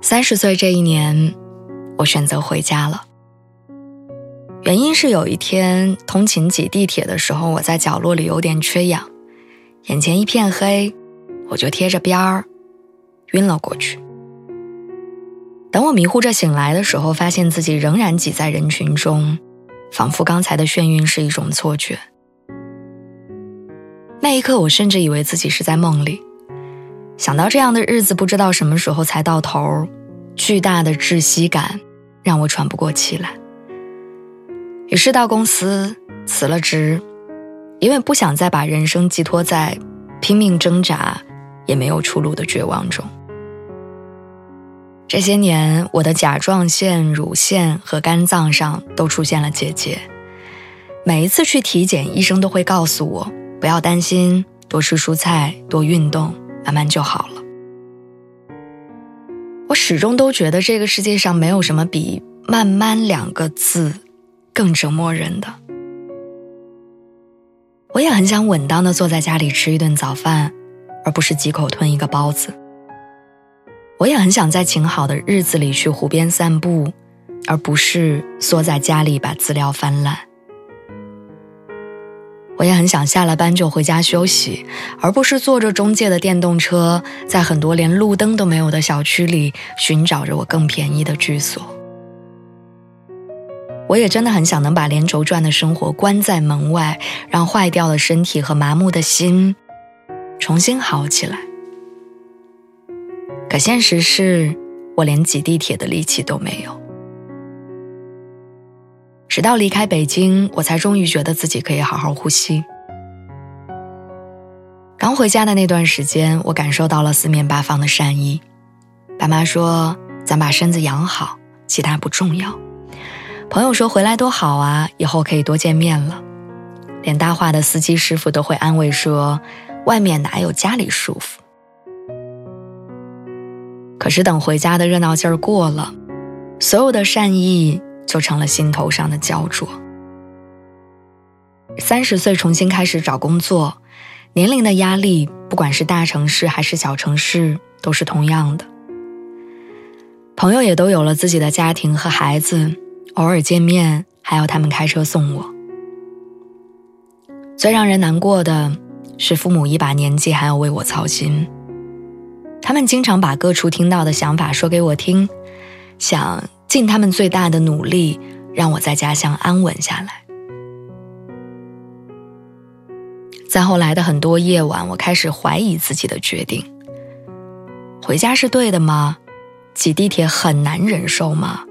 三十岁这一年，我选择回家了。原因是有一天通勤挤地铁的时候，我在角落里有点缺氧，眼前一片黑，我就贴着边儿晕了过去。等我迷糊着醒来的时候，发现自己仍然挤在人群中，仿佛刚才的眩晕是一种错觉。那一刻，我甚至以为自己是在梦里。想到这样的日子，不知道什么时候才到头。巨大的窒息感让我喘不过气来，于是到公司辞了职，因为不想再把人生寄托在拼命挣扎也没有出路的绝望中。这些年，我的甲状腺、乳腺和肝脏上都出现了结节，每一次去体检，医生都会告诉我不要担心，多吃蔬菜，多运动，慢慢就好了。我始终都觉得这个世界上没有什么比“慢慢”两个字更折磨人的。我也很想稳当的坐在家里吃一顿早饭，而不是几口吞一个包子。我也很想在晴好的日子里去湖边散步，而不是缩在家里把资料翻烂。我也很想下了班就回家休息，而不是坐着中介的电动车，在很多连路灯都没有的小区里寻找着我更便宜的居所。我也真的很想能把连轴转的生活关在门外，让坏掉的身体和麻木的心重新好起来。可现实是，我连挤地铁的力气都没有。直到离开北京，我才终于觉得自己可以好好呼吸。刚回家的那段时间，我感受到了四面八方的善意。爸妈说：“咱把身子养好，其他不重要。”朋友说：“回来多好啊，以后可以多见面了。”连搭话的司机师傅都会安慰说：“外面哪有家里舒服？”可是等回家的热闹劲儿过了，所有的善意。就成了心头上的焦灼。三十岁重新开始找工作，年龄的压力，不管是大城市还是小城市，都是同样的。朋友也都有了自己的家庭和孩子，偶尔见面还要他们开车送我。最让人难过的是，父母一把年纪还要为我操心，他们经常把各处听到的想法说给我听，想。尽他们最大的努力，让我在家乡安稳下来。在后来的很多夜晚，我开始怀疑自己的决定：回家是对的吗？挤地铁很难忍受吗？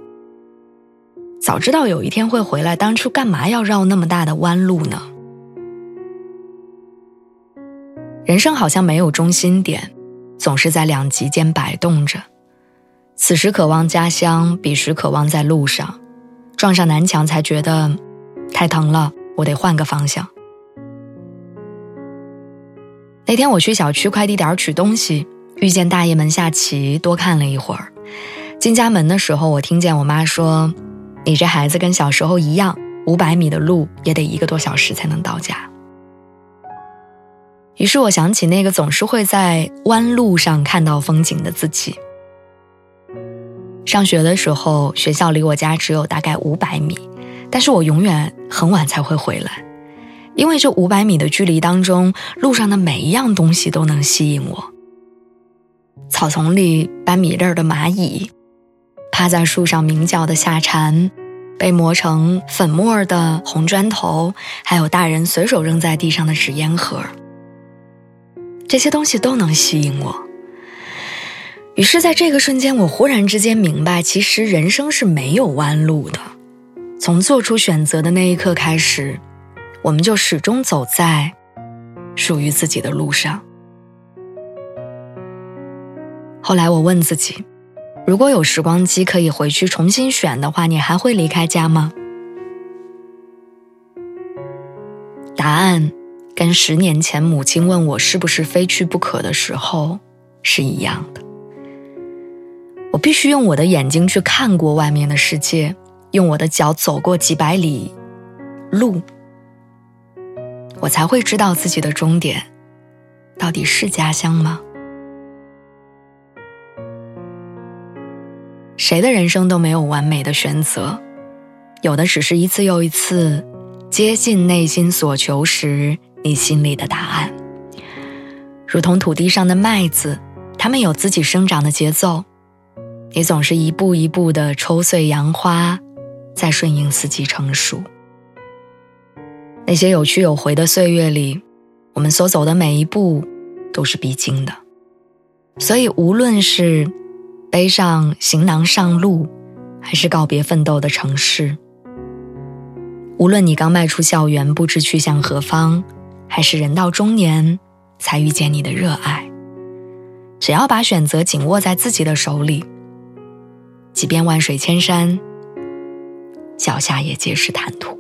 早知道有一天会回来，当初干嘛要绕那么大的弯路呢？人生好像没有中心点，总是在两极间摆动着。此时渴望家乡，彼时渴望在路上，撞上南墙才觉得太疼了，我得换个方向。那天我去小区快递点取东西，遇见大爷们下棋，多看了一会儿。进家门的时候，我听见我妈说：“你这孩子跟小时候一样，五百米的路也得一个多小时才能到家。”于是我想起那个总是会在弯路上看到风景的自己。上学的时候，学校离我家只有大概五百米，但是我永远很晚才会回来，因为这五百米的距离当中，路上的每一样东西都能吸引我。草丛里搬米粒儿的蚂蚁，趴在树上鸣叫的夏蝉，被磨成粉末的红砖头，还有大人随手扔在地上的纸烟盒，这些东西都能吸引我。于是，在这个瞬间，我忽然之间明白，其实人生是没有弯路的。从做出选择的那一刻开始，我们就始终走在属于自己的路上。后来我问自己，如果有时光机可以回去重新选的话，你还会离开家吗？答案跟十年前母亲问我是不是非去不可的时候是一样的。我必须用我的眼睛去看过外面的世界，用我的脚走过几百里路，我才会知道自己的终点到底是家乡吗？谁的人生都没有完美的选择，有的只是一次又一次接近内心所求时你心里的答案。如同土地上的麦子，它们有自己生长的节奏。你总是一步一步的抽穗扬花，在顺应四季成熟。那些有去有回的岁月里，我们所走的每一步都是必经的。所以，无论是背上行囊上路，还是告别奋斗的城市；无论你刚迈出校园不知去向何方，还是人到中年才遇见你的热爱，只要把选择紧握在自己的手里。即便万水千山，脚下也皆是坦途。